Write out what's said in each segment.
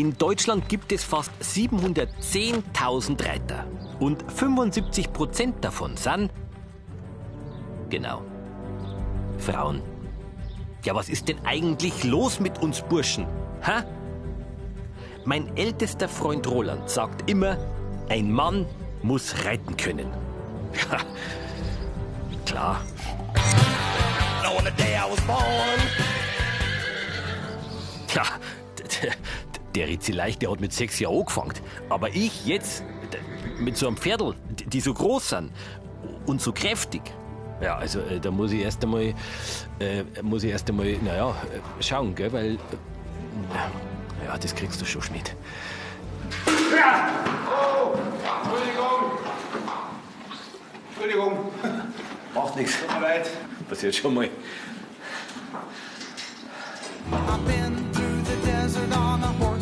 In Deutschland gibt es fast 710.000 Reiter. Und 75 Prozent davon sind. Genau. Frauen. Ja, was ist denn eigentlich los mit uns Burschen? Ha? Mein ältester Freund Roland sagt immer, ein Mann muss reiten können. Ja, klar. Ja, der, der Ritzi Leicht, der hat mit sechs Jahren angefangen. Aber ich jetzt, mit so einem Pferdl, die so groß sind und so kräftig. Ja, also äh, da muss ich erst einmal, äh, muss ich erst einmal, naja, äh, schauen, gell, weil, äh, ja, das kriegst du schon nicht. Ja! Oh! Entschuldigung! Entschuldigung! Macht nichts. Tut mir leid. Passiert schon mal. I've been through the desert on a horse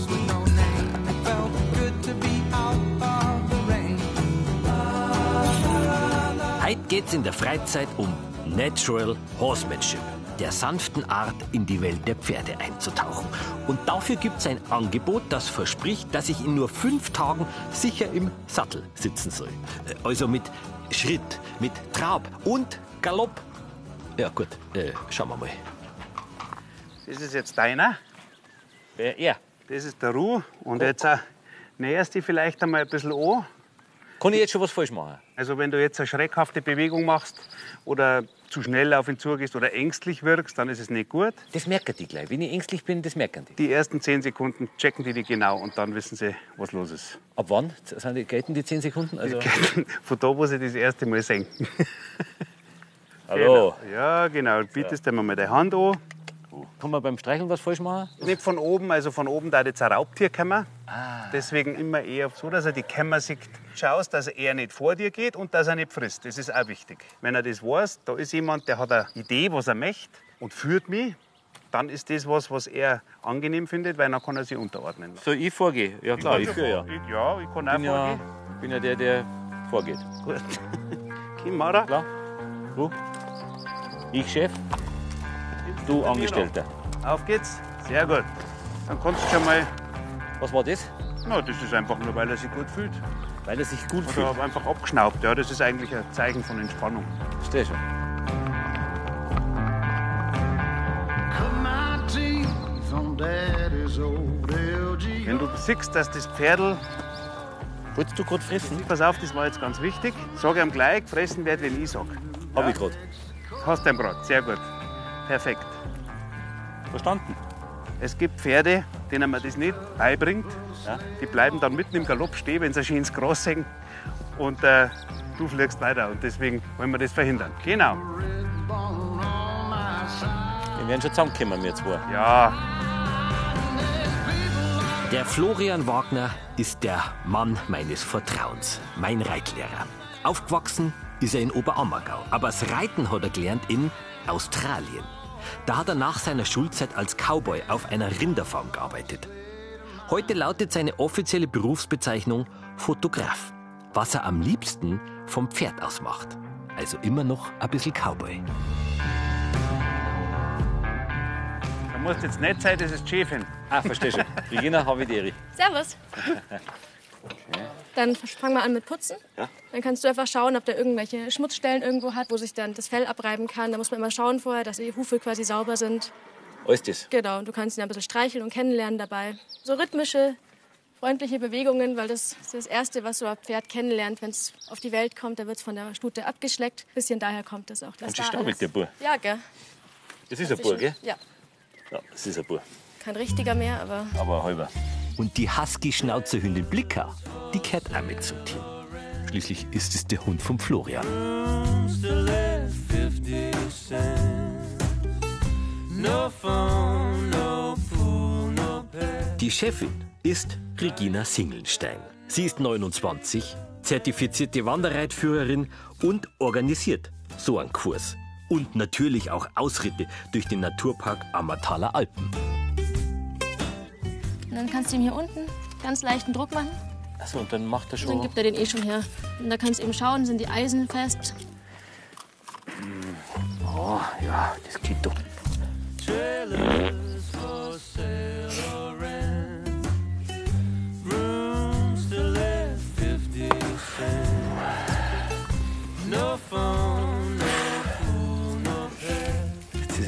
Heute geht's in der Freizeit um Natural Horsemanship, der sanften Art, in die Welt der Pferde einzutauchen. Und dafür gibt's ein Angebot, das verspricht, dass ich in nur fünf Tagen sicher im Sattel sitzen soll. Äh, Also mit Schritt, mit Trab und Galopp. Ja gut, äh, schauen wir mal. Das ist jetzt deiner. Wer er? Das ist der Ruh. Und jetzt äh, näherst dich vielleicht einmal ein bisschen an. Kann ich jetzt schon was falsch machen? Also wenn du jetzt eine schreckhafte Bewegung machst oder zu schnell auf ihn zugehst oder ängstlich wirkst, dann ist es nicht gut. Das merken die gleich. Wenn ich ängstlich bin, das merken die. Die ersten zehn Sekunden checken die die genau und dann wissen sie, was los ist. Ab wann sind die, gelten die zehn Sekunden? Also, Von da, wo sie das erste Mal senken. hallo. Ja, genau. Bietest dir mal deine Hand an. Kann man beim Streicheln was falsch machen? Nicht von oben, also von oben da jetzt ein Raubtier kommen. Ah. Deswegen immer eher so, dass er die Kämmer sieht. Schaust, dass er nicht vor dir geht und dass er nicht frisst. Das ist auch wichtig. Wenn er das weiß, da ist jemand, der hat eine Idee, was er möchte und führt mich, dann ist das was, was er angenehm findet, weil dann kann er sich unterordnen. So, ich vorgehe. Ja klar, ich führe ja. Ich, ja, ich kann auch Bin ja, vorgehen. bin ja der, der vorgeht. Gut. Kim, Mara. Klar? Du? Ich Chef, du Angestellter. Auf geht's. Sehr gut. Dann kannst du schon mal. Was war das? Na, das ist einfach nur, weil er sich gut fühlt. Weil er sich gut Oder fühlt. hab einfach abgeschnaubt. Ja, das ist eigentlich ein Zeichen von Entspannung. Versteh schon. Wenn du siehst, dass das Pferdl Wolltest du gerade fressen? Pass auf, das war jetzt ganz wichtig. Sag ihm gleich, gefressen wird, wenn ich sag. Hab ich gerade. Hast du Brat, sehr gut. Perfekt. Verstanden? Es gibt Pferde, denen man das nicht beibringt. Ja, die bleiben dann mitten im Galopp stehen, wenn sie schön ins Gras hängen. Und äh, du fliegst weiter. Und deswegen wollen wir das verhindern. Genau. Wir werden schon zusammenkommen, wir zwei. Ja, Der Florian Wagner ist der Mann meines Vertrauens, mein Reitlehrer. Aufgewachsen ist er in Oberammergau, aber das Reiten hat er gelernt in Australien. Da hat er nach seiner Schulzeit als Cowboy auf einer Rinderfarm gearbeitet. Heute lautet seine offizielle Berufsbezeichnung Fotograf, was er am liebsten vom Pferd aus macht. Also immer noch ein bisschen Cowboy. da musst jetzt nicht sein, das ist die Chefin. Ah, versteh schon. Regina, habe ich die Ehre. Servus. Dann fangen wir an mit Putzen. Dann kannst du einfach schauen, ob der irgendwelche Schmutzstellen irgendwo hat, wo sich dann das Fell abreiben kann. Da muss man immer schauen vorher, dass die Hufe quasi sauber sind. Alles das. Genau, und du kannst ihn ein bisschen streicheln und kennenlernen dabei. So rhythmische, freundliche Bewegungen, weil das ist das Erste, was so ein Pferd kennenlernt, wenn es auf die Welt kommt. Da wird es von der Stute abgeschleckt. bisschen daher kommt das auch. dass Und sie da mit der Bur. Ja, gell. Das ist ein Bur, gell? Ja, Ja, das ist ein Bur. kein richtiger mehr, aber Aber ein halber. Und die Husky-Schnauzerhündin Blicker, die kehrt auch mit zum Team. Schließlich ist es der Hund von Florian. Die Chefin ist Regina Singelstein. Sie ist 29, zertifizierte Wanderreitführerin und organisiert so einen Kurs. Und natürlich auch Ausritte durch den Naturpark Ammertaler Alpen. Dann kannst du ihm hier unten ganz leichten Druck machen. Achso, und dann macht er Dann schon. gibt er den eh schon her. Und da kannst du eben schauen, sind die Eisen fest. Oh, ja, das geht doch.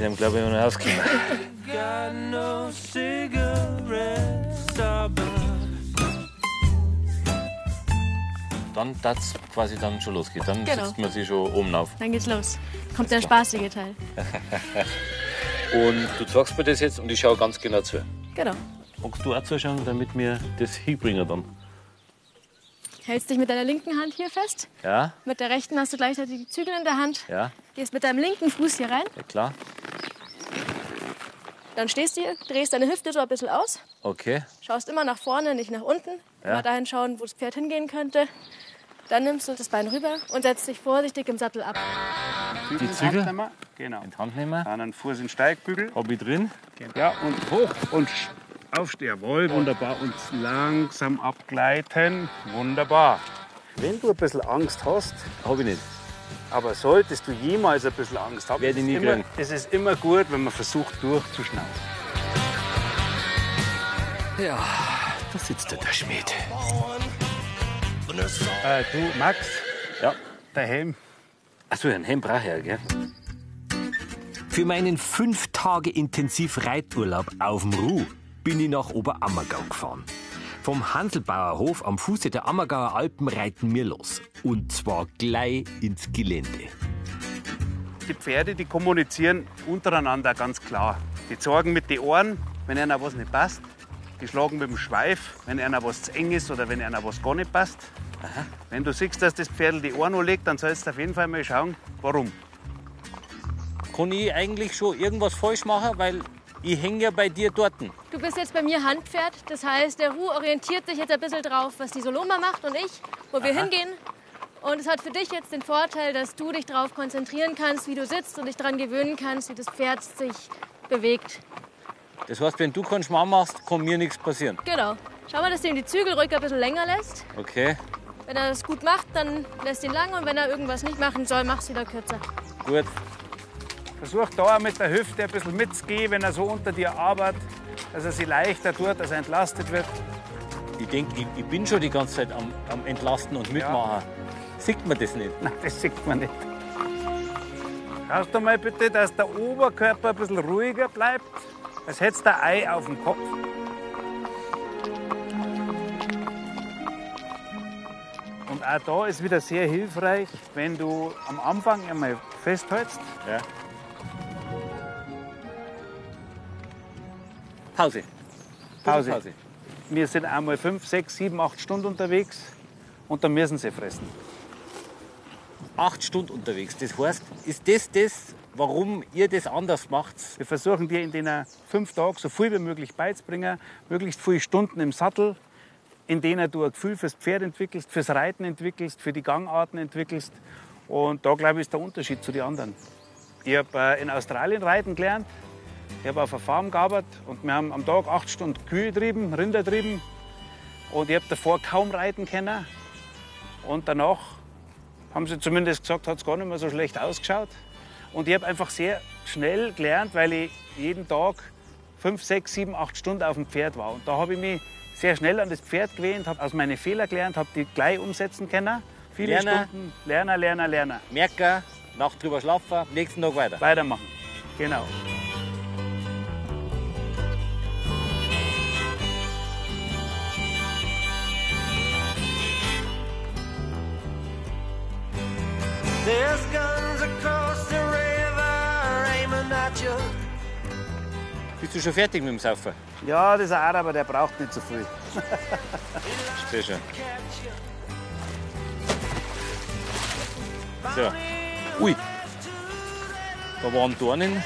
Ist ihm, glaube ich, noch stubber. Dann darf quasi dann schon losgehen. Dann Genau. setzt man sich schon oben auf. Dann geht's los. Kommt der spaßige Teil. Und du zeigst mir das jetzt und ich schaue ganz genau zu. Genau. Magst du auch zuschauen, damit wir das hinbringen dann? Hältst dich mit deiner linken Hand hier fest. Ja, Mit der rechten hast du gleichzeitig die Zügel in der Hand. ja, Gehst mit deinem linken Fuß hier rein. ja klar. Dann stehst du hier, drehst deine Hüfte so ein bisschen aus. Okay. Schaust immer nach vorne, nicht nach unten. Immer dahin schauen, wo das Pferd hingehen könnte. Dann nimmst du das Bein rüber und setzt dich vorsichtig im Sattel ab. Zügel in Zügel? Hand nehmen. Genau. In die Hand nehmen. Dann einen Fuß in den Steigbügel. Ich drin. Ja, und hoch und aufstehen. Jawohl, wunderbar. Und langsam abgleiten. Wunderbar. Wenn du ein bisschen Angst hast, Hab ich nicht. aber solltest du jemals ein bisschen Angst haben, Werde ich ist nie immer, kriegen. es ist immer gut, wenn man versucht, durchzuschnaufen. Ja, da sitzt der, Schmied. Äh, du, Max, Ja. der Helm. Achso, ein Hemd brauche ich ja, gell? Für meinen fünf Tage intensiv Reiturlaub auf dem Ruh bin ich nach Oberammergau gefahren. Vom Hanselbauerhof am Fuße der Ammergauer Alpen reiten wir los. Und zwar gleich ins Gelände. Die Pferde, die kommunizieren untereinander ganz klar. Die zeigen mit den Ohren, wenn einer was nicht passt. Die schlagen mit dem Schweif, wenn einer was zu eng ist oder wenn einer was gar nicht passt. Wenn du siehst, dass das Pferd die Ohren anlegt, dann sollst du auf jeden Fall mal schauen, warum. Kann ich eigentlich schon irgendwas falsch machen, weil ich hänge ja bei dir dort. Du bist jetzt bei mir Handpferd. Das heißt, der Ruh orientiert sich jetzt ein bisschen drauf, was die Soloma macht und ich, wo wir hingehen. Und es hat für dich jetzt den Vorteil, dass du dich darauf konzentrieren kannst, wie du sitzt und dich daran gewöhnen kannst, wie das Pferd sich bewegt. Das heißt, wenn du keinen Schmarrn machst, kann mir nichts passieren. Genau. Schau mal, dass du ihm die Zügel ruhig ein bisschen länger lässt. Okay, Wenn er das gut macht, dann lässt ihn lang und wenn er irgendwas nicht machen soll, mach's wieder kürzer. gut. Versuch da auch mit der Hüfte ein bisschen mitzugehen, wenn er so unter dir arbeitet, dass er sich leichter tut, dass er entlastet wird. Ich denke, ich, ich bin schon die ganze Zeit am, am Entlasten und Mitmachen. Sieht man das nicht? Nein, das sieht man nicht. Schaust du mal bitte, dass der Oberkörper ein bisschen ruhiger bleibt, als hättest du ein Ei auf dem Kopf. Und auch da ist wieder sehr hilfreich, wenn du am Anfang einmal festhältst. Ja. Pause. Pause. Pause. Wir sind einmal fünf, sechs, sieben, acht Stunden unterwegs und dann müssen sie fressen. Acht Stunden unterwegs. Das heißt, ist das das, warum ihr das anders macht? Wir versuchen dir in den fünf Tagen so viel wie möglich beizubringen, möglichst viele Stunden im Sattel, in denen du ein Gefühl fürs Pferd entwickelst, fürs Reiten entwickelst, für die Gangarten entwickelst. Und da, glaube ich, ist der Unterschied zu den anderen. Ich habe äh, in Australien reiten gelernt. Ich habe auf einer Farm gearbeitet und wir haben am Tag acht Stunden Kühe getrieben, Rinder getrieben. Und ich habe davor kaum reiten können. Und danach haben sie zumindest gesagt, hat es gar nicht mehr so schlecht ausgeschaut. Und ich habe einfach sehr schnell gelernt, weil ich jeden Tag fünf, sechs, sieben, acht Stunden auf dem Pferd war. Und da habe ich mich sehr schnell an das Pferd gewöhnt, habe aus meinen Fehlern gelernt, habe die gleich umsetzen können. Viele Lerner. Stunden, Lerner, Lerner, Lerner. Merken, Nacht drüber schlafen, nächsten Tag weiter. Weitermachen. Genau. Bist du schon fertig mit dem Saufen? Ja, das ein Araber, der braucht nicht so viel. Sehr schön. So. Ui. Da waren Dornen.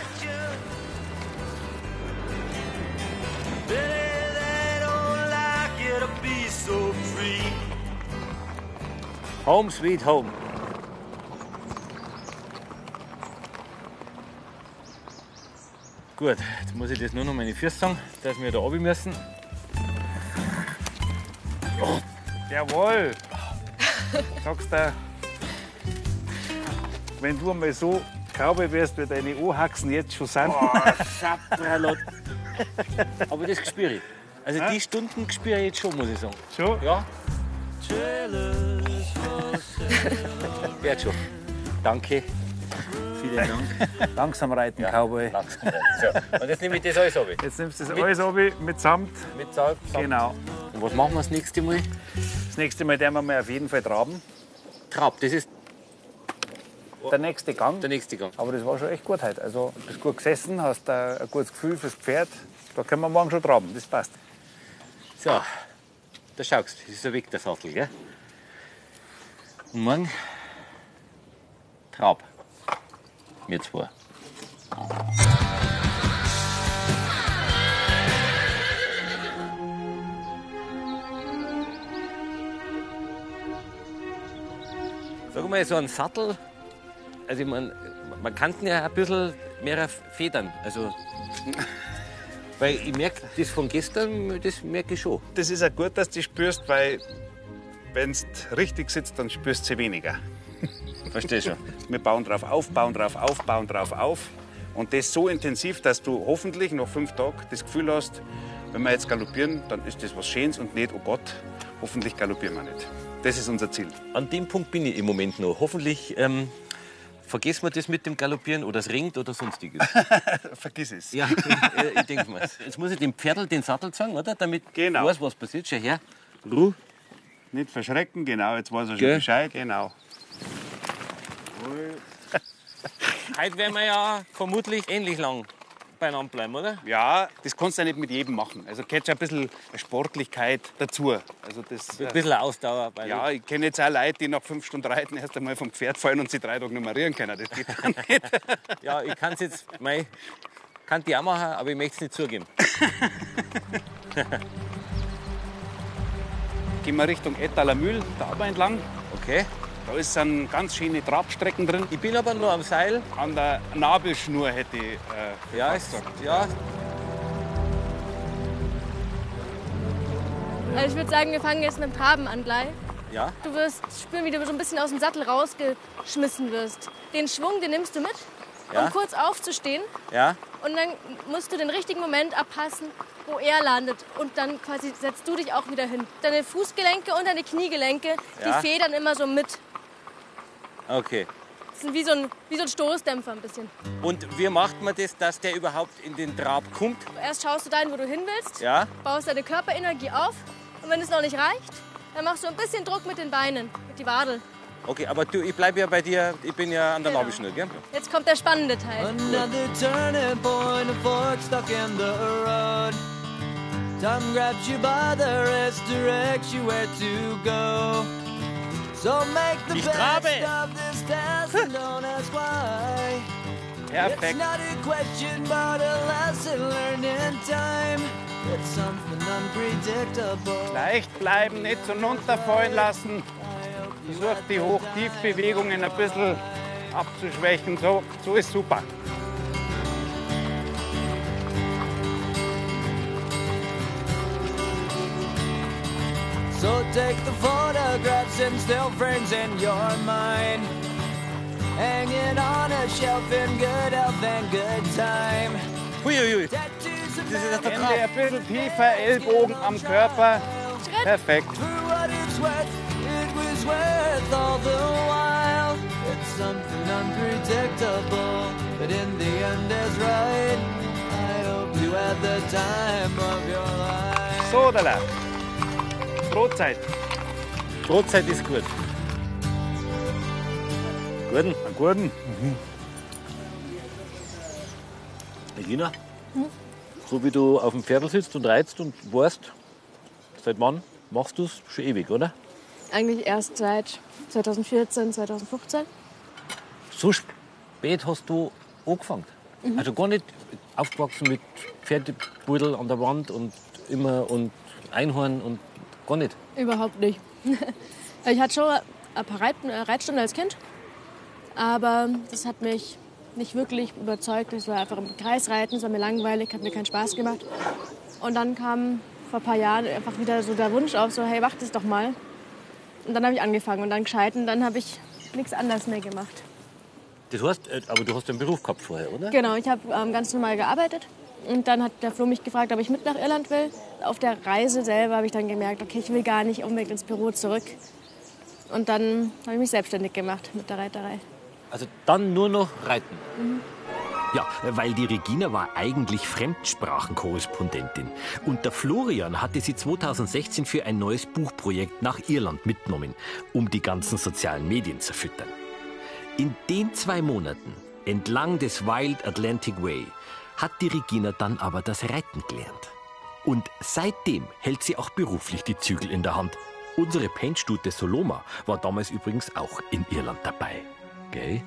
Home sweet home. Gut, jetzt muss ich das nur noch meine Füße sagen, dass wir da runter müssen. Jawohl. Sagst du, wenn du einmal so Cowboy wärst, wie deine Ohrhaxen jetzt schon sind. Schabralot. Aber das spüre ich. Also die Stunden spüre ich jetzt schon, muss ich sagen. Schon? Ja? Wird schon. Danke. Vielen Dank. Langsam reiten, Cowboy. Langsam. So. Und jetzt nehme ich das alles ab. Jetzt nimmst du das Mit- alles ab mit Samt. Mit Salz. Samt. Genau. Und was machen wir das nächste Mal? Das nächste Mal werden wir mal auf jeden Fall traben. Trab, das ist Der nächste Gang. der nächste Gang. Aber das war schon echt gut heute. Also, du bist gut gesessen, hast ein ein gutes Gefühl fürs Pferd. Da können wir morgen schon traben, das passt. So, da schaust das ist so weg der Sattel, gell? Und morgen Trab. Wir zwei. Sag mal, so ein Sattel, also ich mein, man kann ja ein bisschen mehr federn. Also, weil ich merke, das von gestern, das merke ich schon. Das ist auch gut, dass du spürst, weil wenn es richtig sitzt, dann spürst du sie weniger. Versteh schon. Wir bauen drauf auf, bauen drauf auf, bauen drauf auf. Und das so intensiv, dass du hoffentlich nach fünf Tagen das Gefühl hast, wenn wir jetzt galoppieren, dann ist das was Schönes und nicht, oh Gott, hoffentlich galoppieren wir nicht. Das ist unser Ziel. An dem Punkt bin ich im Moment noch. Hoffentlich ähm, vergessen wir das mit dem Galoppieren oder es ringt oder sonstiges. Vergiss es. ja, ich, äh, ich denke mal. Jetzt muss ich dem Pferdl den Sattel zeigen, oder? Damit Genau. weiß, was passiert. Schau her. Ruhe. Nicht verschrecken, genau, jetzt weiß er schon Gell? Bescheid. Genau. Heute werden wir ja vermutlich ähnlich lang beieinander bleiben, oder? Ja, das kannst du ja nicht mit jedem machen. Also gehört schon ein bisschen Sportlichkeit dazu. Also das, Ein äh, bisschen Ausdauer. Weil ja, ich kenne jetzt auch Leute, die nach fünf Stunden Reiten erst einmal vom Pferd fallen und sie drei Tage nummerieren können. Das geht dann nicht. ja, ich kann es jetzt, mei, kann die auch machen, aber ich möchte es nicht zugeben. Gehen wir Richtung Ettaler Mühl, da aber entlang. Okay. Da ist ein ganz schöne Trabstrecken drin. Ich bin aber nur am Seil. An der Nabelschnur hätte ich äh, Ja, ist, ja, Also ich würde sagen, wir fangen jetzt mit dem Traben an gleich. ja. Du wirst spüren, wie du so ein bisschen aus dem Sattel rausgeschmissen wirst. Den Schwung, den nimmst du mit, Ja. um kurz aufzustehen. Ja, Und dann musst du den richtigen Moment abpassen, wo er landet. Und dann quasi setzt du dich auch wieder hin. Deine Fußgelenke und deine Kniegelenke, Ja. die federn immer so mit. Okay. Das sind wie so ein, wie so ein Stoßdämpfer ein bisschen. Und wie macht man das, dass der überhaupt in den Trab kommt? Erst schaust du dahin, wo du hin willst, Ja, baust deine Körperenergie auf. Und wenn es noch nicht reicht, dann machst du ein bisschen Druck mit den Beinen, mit die Wadel. okay, aber du, ich bleibe ja bei dir, ich bin ja an der Genau. Nabelschnur, gell? Jetzt kommt der spannende Teil. Another turning point, a fork stuck in the road. Time grabs you by the wrist, directs you where to go. So make the Ich best trabe. of this test and don't ask why. It's Perfekt. not a question, but a lesson learned in time. It's something unpredictable. Leicht bleiben, nicht so runterfallen lassen. Versuch die Hoch-Tief-Bewegungen ein bisschen abzuschwächen. So, so ist super. So take the photographs and still frames in your mind. Hanging on a shelf in good health and good time. Huiuiui. Tattoos of Das ist der Hände ein bisschen tiefer, Ellbogen am Körper. Perfekt. For what it's worth, it was worth all the while. It's something unpredictable, but in the end is right. I hope you had the time of your life. So, da Brotzeit. Brotzeit ist gut. Guten. Einen guten. Regina, so wie du auf dem Pferdl sitzt und reizt und weißt, seit wann machst du es? Schon ewig, oder? Eigentlich erst seit 2014, 2015. So spät hast du angefangen. Also gar nicht aufgewachsen mit Pferdebudel an der Wand und immer und Einhorn und gar nicht. Überhaupt nicht. ich hatte schon ein paar Reit äh, Reitstunden als Kind, aber das hat mich nicht wirklich überzeugt. Ich war einfach im Kreis reiten, es war mir langweilig, hat mir keinen Spaß gemacht. Und dann kam vor ein paar Jahren einfach wieder so der Wunsch auf, so hey, mach das doch mal. Und dann habe ich angefangen und dann gescheit und dann habe ich nichts anderes mehr gemacht. Das heißt, äh, aber du hast einen Beruf gehabt vorher, oder? Genau, ich habe ähm, ganz normal gearbeitet. Und dann hat der Flo mich gefragt, ob ich mit nach Irland will. Auf der Reise selber habe ich dann gemerkt, okay, ich will gar nicht unbedingt ins Büro zurück. Und dann habe ich mich selbstständig gemacht mit der Reiterei. Also dann nur noch reiten. Ja, weil die Regina war eigentlich Fremdsprachenkorrespondentin. Und der Florian hatte sie 2016 für ein neues Buchprojekt nach Irland mitgenommen, um die ganzen sozialen Medien zu füttern. In den zwei Monaten entlang des Wild Atlantic Way hat die Regina dann aber das Reiten gelernt. Und seitdem hält sie auch beruflich die Zügel in der Hand. Unsere Paintstute Soloma war damals übrigens auch in Irland dabei. Gell?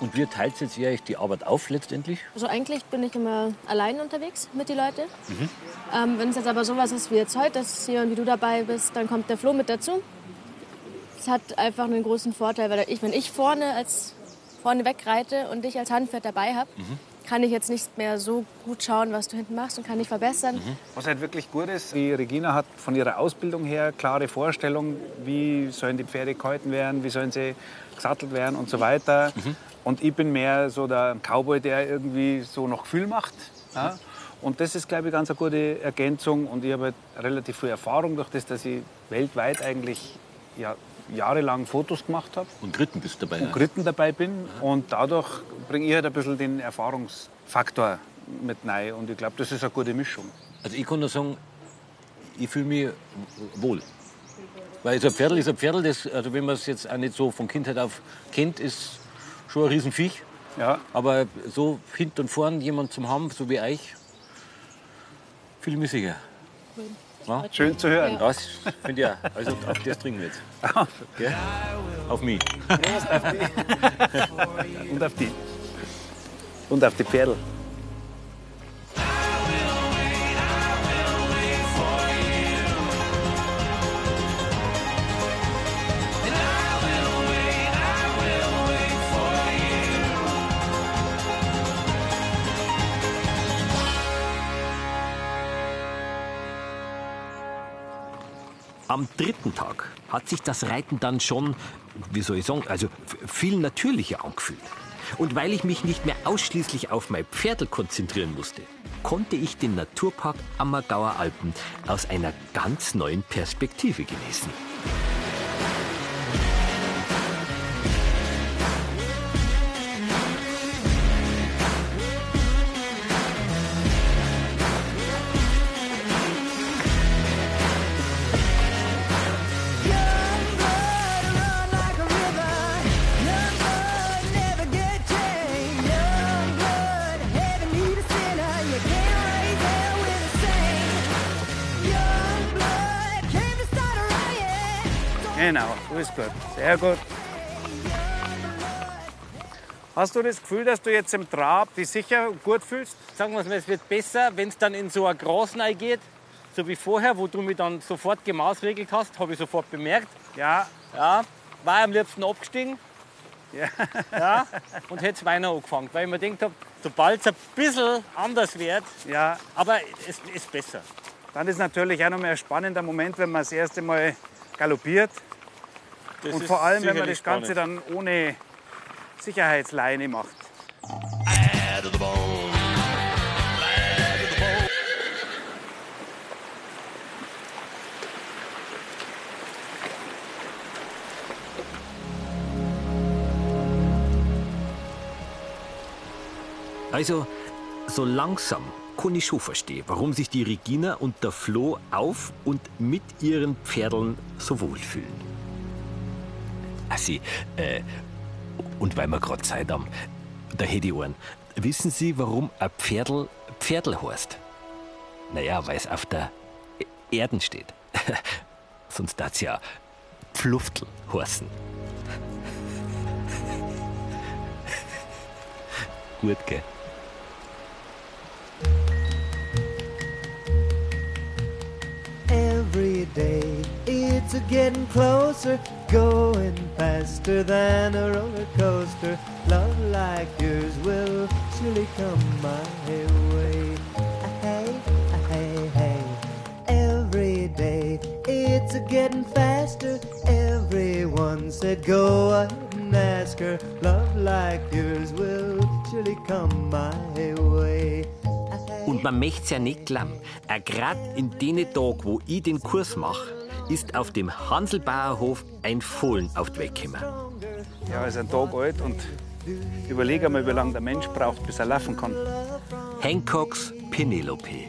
Und wie teilt jetzt ihr euch die Arbeit auf letztendlich? Also eigentlich bin ich immer allein unterwegs mit den Leuten. Ähm, Wenn es jetzt aber sowas ist wie jetzt heute, dass hier und wie du dabei bist, dann kommt der Flo mit dazu. Das hat einfach einen großen Vorteil, weil ich, wenn ich vorne als vorne wegreite und dich als Handpferd dabei habe, kann ich jetzt nicht mehr so gut schauen, was du hinten machst und kann dich verbessern. Was halt wirklich gut ist, die Regina hat von ihrer Ausbildung her klare Vorstellung, wie sollen die Pferde gehalten werden, wie sollen sie gesattelt werden und so weiter. Und ich bin mehr so der Cowboy, der irgendwie so noch Gefühl macht. Ja? Und das ist, glaube ich, ganz eine gute Ergänzung. Und ich habe halt relativ viel Erfahrung durch das, dass ich weltweit eigentlich ja, jahrelang Fotos gemacht habe Und geritten bist dabei. und geritten dabei bin. Und dadurch bringe ich halt ein bisschen den Erfahrungsfaktor mit rein. Und ich glaube, das ist eine gute Mischung. Also ich kann nur sagen, ich fühle mich wohl. Weil so ein Pferdl ist ein Pferdl, das, also wenn man es jetzt auch nicht so von Kindheit auf kennt, ist schon ein Riesenviech. Ja, Aber so hinten und vorn jemand zum haben, so wie euch, fühle ich mich sicher. Ja? schön zu hören. Das finde ich auch. Also auf das trinken wir jetzt. Gell? Auf mich. Und auf die. Und auf die Pferdl. Am dritten Tag hat sich das Reiten dann schon, wie soll ich sagen, also viel natürlicher angefühlt. Und weil ich mich nicht mehr ausschließlich auf mein Pferdl konzentrieren musste, konnte ich den Naturpark Ammergauer Alpen aus einer ganz neuen Perspektive genießen. Genau, ist gut. Sehr gut. Hast du das Gefühl, dass du jetzt im Trab dich sicher gut fühlst? Sagen wir mal, es wird besser, wenn es dann in so ein Gras geht, so wie vorher, wo du mich dann sofort gemaßregelt hast, habe ich sofort bemerkt. Ja, Ja, war am liebsten abgestiegen. Ja. ja. Und hätte Weiner angefangen, weil ich mir gedacht habe, sobald es ein bisschen anders wird, ja. aber es ist besser. Dann ist natürlich auch noch mal ein spannender Moment, wenn man das erste Mal galoppiert. Das Und vor allem, wenn man das Ganze spannend. dann ohne Sicherheitsleine macht. Also, so langsam kann ich schon verstehen, warum sich die Regina und der Flo auf und mit ihren Pferdeln so wohlfühlen. Also, äh, und weil wir gerade Zeit haben, da hätte ich einen. Wissen Sie, warum ein Pferdl Pferdl heißt? Naja, weil es auf der E- Erden steht. Sonst darf es ja Pfluftl heißen. Gut, gell? Every day it's getting closer, going faster than a roller coaster. Love like yours will surely come my way. Hey, hey, hey. Every day it's a getting faster. Everyone said go ahead and ask her. Love like yours will surely come my way. Und man möcht's ja nicht glauben. Auch gerade in den Tagen, wo ich den Kurs mache, ist auf dem Hanselbauerhof ein Fohlen auf die Weg gekommen. Ja, ist ein Tag alt und Überleg einmal, wie lange der Mensch braucht, bis er laufen kann. Hancocks Penelope.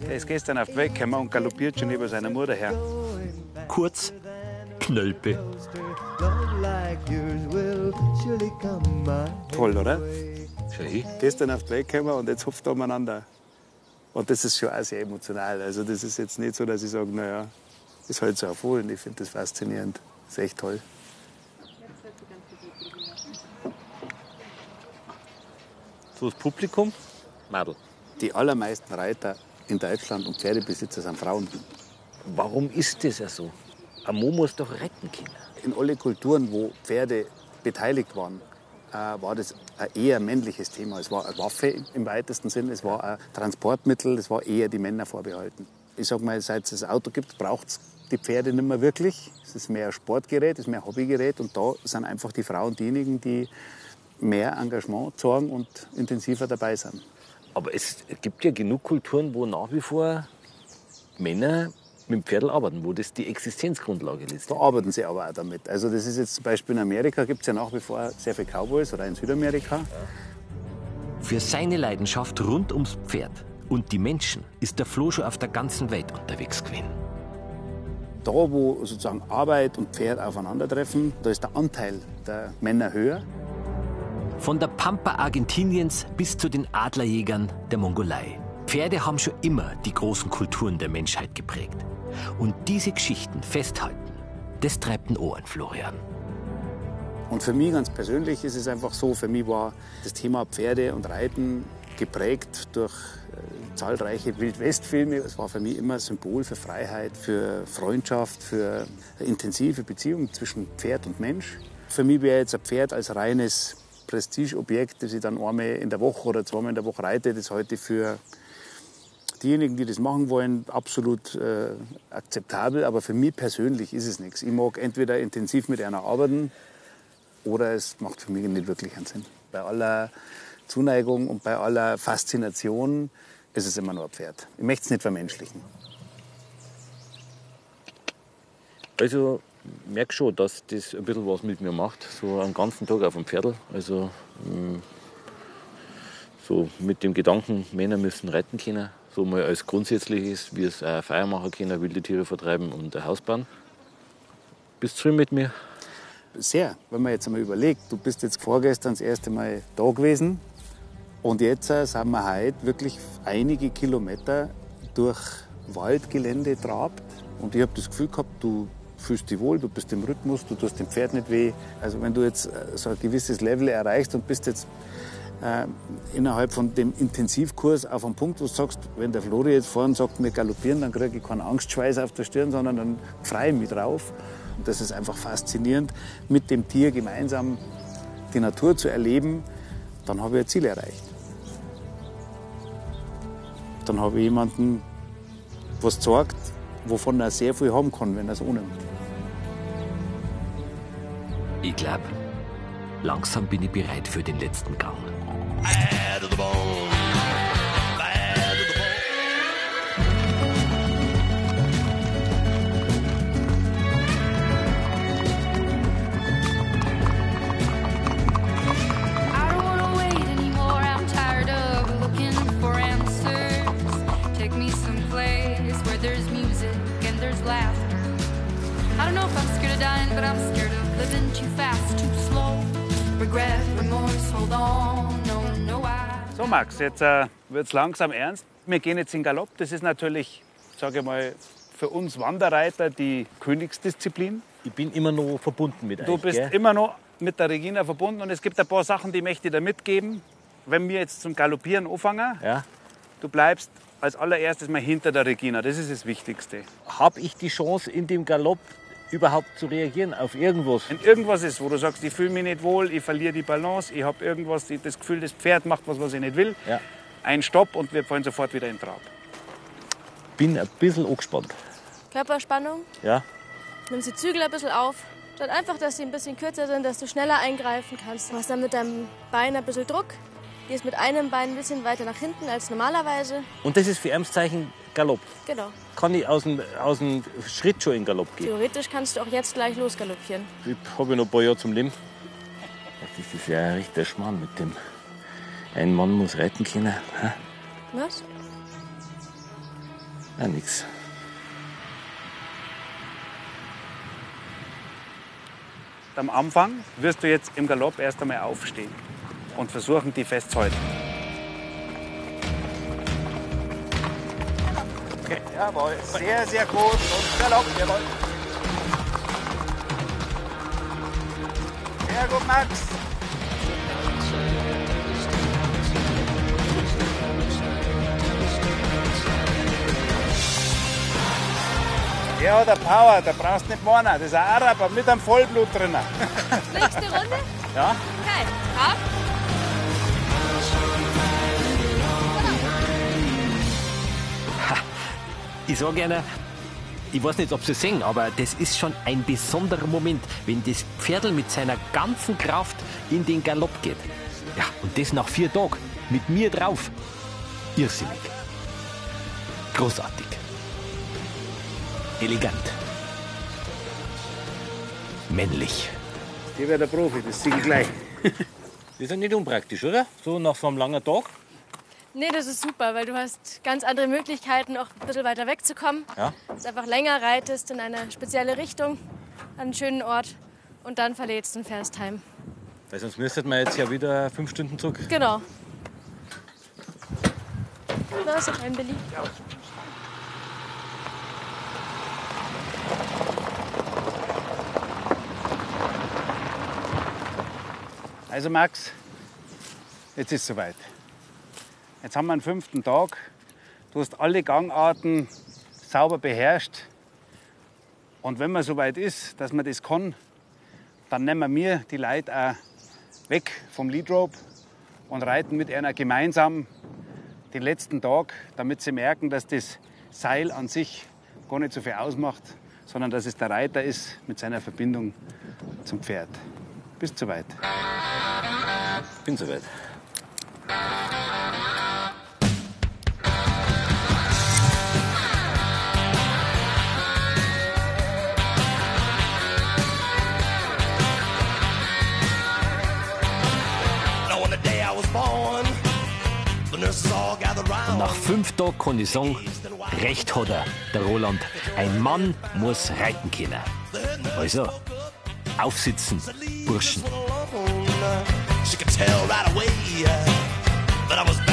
Der ist gestern auf die Welt gekommen und galoppiert schon über seiner Mutter her. Kurz Knölpe. Toll, oder? Schön. Gestern auf die Welt gekommen und jetzt hupft er umeinander. Und das ist schon auch sehr emotional. Also das ist jetzt nicht so, dass ich sage, naja, ist halt so erfohlen. Ich finde das faszinierend. Das ist echt toll. So das Publikum, Madel. Die allermeisten Reiter in Deutschland und Pferdebesitzer sind Frauen. Warum ist das ja so? Ein Mo muss doch retten können. In alle Kulturen, wo Pferde beteiligt waren, äh, war das ein eher männliches Thema. Es war eine Waffe im weitesten Sinn, es war ein Transportmittel, es war eher die Männer vorbehalten. Ich sag mal, seit es das Auto gibt, braucht es die Pferde nicht mehr wirklich. Es ist mehr Sportgerät, es ist mehr Hobbygerät und da sind einfach die Frauen diejenigen, die mehr Engagement zeigen und intensiver dabei sind. Aber es gibt ja genug Kulturen, wo nach wie vor Männer mit dem Pferdl arbeiten, wo das die Existenzgrundlage ist. Da arbeiten sie aber auch damit. Also das ist jetzt zum Beispiel in Amerika gibt es ja nach wie vor sehr viele Cowboys oder in Südamerika. Für seine Leidenschaft rund ums Pferd und die Menschen ist der Flo schon auf der ganzen Welt unterwegs gewesen. Da, wo sozusagen Arbeit und Pferd aufeinandertreffen, da ist der Anteil der Männer höher. Von der Pampa Argentiniens bis zu den Adlerjägern der Mongolei. Pferde haben schon immer die großen Kulturen der Menschheit geprägt. Und diese Geschichten festhalten, das treibt den Ohren, Florian. Und für mich ganz persönlich ist es einfach so, für mich war das Thema Pferde und Reiten geprägt durch zahlreiche Wildwestfilme. Es war für mich immer Symbol für Freiheit, für Freundschaft, für intensive Beziehung zwischen Pferd und Mensch. Für mich wäre jetzt ein Pferd als reines Prestigeobjekt, das ich dann einmal in der Woche oder zweimal in der Woche reite, das heute für diejenigen, die das machen wollen, absolut äh, akzeptabel. Aber für mich persönlich ist es nichts. Ich mag entweder intensiv mit einer arbeiten oder es macht für mich nicht wirklich einen Sinn. Bei aller Zuneigung und bei aller Faszination ist es immer nur ein Pferd. Ich möchte es nicht vermenschlichen. Also merke schon, dass das ein bisschen was mit mir macht. So einen ganzen Tag auf dem Pferdl. Also mh, so mit dem Gedanken, Männer müssen reiten können. So mal als grundsätzliches, wie es auch Feier machen können, wilde Tiere vertreiben und ein Haus bauen. Bist du mit mir? Sehr, wenn man jetzt einmal überlegt, du bist jetzt vorgestern das erste Mal da gewesen und jetzt äh, sind wir heute wirklich einige Kilometer durch Waldgelände trabt und ich habe das Gefühl gehabt, du fühlst dich wohl, du bist im Rhythmus, du tust dem Pferd nicht weh. Also wenn du jetzt äh, so ein gewisses Level erreichst und bist jetzt äh, innerhalb von dem Intensivkurs auf einem Punkt, wo du sagst, wenn der Flori jetzt vorhin sagt, wir galoppieren, dann kriege ich keinen Angstschweiß auf der Stirn, sondern dann freue ich mich drauf. Und das ist einfach faszinierend, mit dem Tier gemeinsam die Natur zu erleben, dann habe ich ein Ziel erreicht. Dann habe ich jemanden, was zeigt, wovon er sehr viel haben kann, wenn er es ohne Ich glaube, langsam bin ich bereit für den letzten Gang. I of dying, but I'm scared of living too fast, too slow. Regret, remorse, hold on. No, no, I. So Max, jetzt äh, wird es langsam ernst. Wir gehen jetzt in Galopp. Das ist natürlich, sage ich mal, für uns Wanderreiter die Königsdisziplin. Ich bin immer noch verbunden mit Du euch. bist gell? immer noch mit der Regina verbunden und es gibt ein paar Sachen, die möchte ich dir mitgeben. Wenn wir jetzt zum Galoppieren anfangen, Ja. du bleibst als allererstes mal hinter der Regina. Das ist das Wichtigste. Habe ich die Chance, in dem Galopp überhaupt zu reagieren auf irgendwas? Wenn irgendwas ist, wo du sagst, ich fühle mich nicht wohl, ich verliere die Balance, ich habe irgendwas, ich- das Gefühl, das Pferd macht was, was ich nicht will, Ja. ein Stopp und wir fallen sofort wieder in Trab. Bin ein bisschen angespannt. Körperspannung, Ja. nimm die Zügel ein bisschen auf. Statt einfach, dass sie ein bisschen kürzer sind, dass du schneller eingreifen kannst. Du hast dann mit deinem Bein ein bisschen Druck. Gehst mit einem Bein ein bisschen weiter nach hinten als normalerweise. Und das ist für Amtszeichen Galopp. Genau. Kann ich aus dem, aus dem Schritt schon in Galopp gehen? Theoretisch kannst du auch jetzt gleich losgaloppieren. Ich habe ja noch ein paar Jahre zum Leben. Das ist ja ein richtiger Schmarrn mit dem. Ein Mann muss reiten können. Hä? Was? Ja, nix. Am Anfang wirst du jetzt im Galopp erst einmal aufstehen und versuchen, die festzuhalten. Jawohl. Sehr, sehr gut. Und Galopp, jawohl. Sehr gut, Max. Der hat eine Power, da brauchst du nicht warnen. Das ist ein Araber mit einem Vollblut drin. Nächste Runde? Ja? Okay. Ab. Ich sage gerne, ich weiß nicht, ob Sie sehen, aber das ist schon ein besonderer Moment, wenn das Pferdl mit seiner ganzen Kraft in den Galopp geht. Ja, und das nach vier Tagen. Mit mir drauf. Irrsinnig. Großartig. Elegant. Männlich. Der wird der Profi, das sehe ich gleich. Das ist ja nicht unpraktisch, oder? So nach so einem langen Tag. Nee, das ist super, weil du hast ganz andere Möglichkeiten, auch ein bisschen weiter wegzukommen. Ja. Dass du einfach länger reitest in eine spezielle Richtung, an einen schönen Ort und dann verlädst und fährst heim. Weil sonst müsstet man jetzt ja wieder fünf Stunden zurück. Genau. Na, ist doch ein Billy. Also Max, jetzt ist soweit. Jetzt haben wir einen fünften Tag. Du hast alle Gangarten sauber beherrscht. Und wenn man soweit ist, dass man das kann, dann nehmen wir die Leute auch weg vom Lead Rope und reiten mit einer gemeinsam den letzten Tag, damit sie merken, dass das Seil an sich gar nicht so viel ausmacht, sondern dass es der Reiter ist mit seiner Verbindung zum Pferd. Bis soweit. Bin soweit. Nach fünf Tagen kann ich sagen, recht hat er, der Roland. Ein Mann muss reiten können. Also, aufsitzen, Burschen. She could tell right away that I was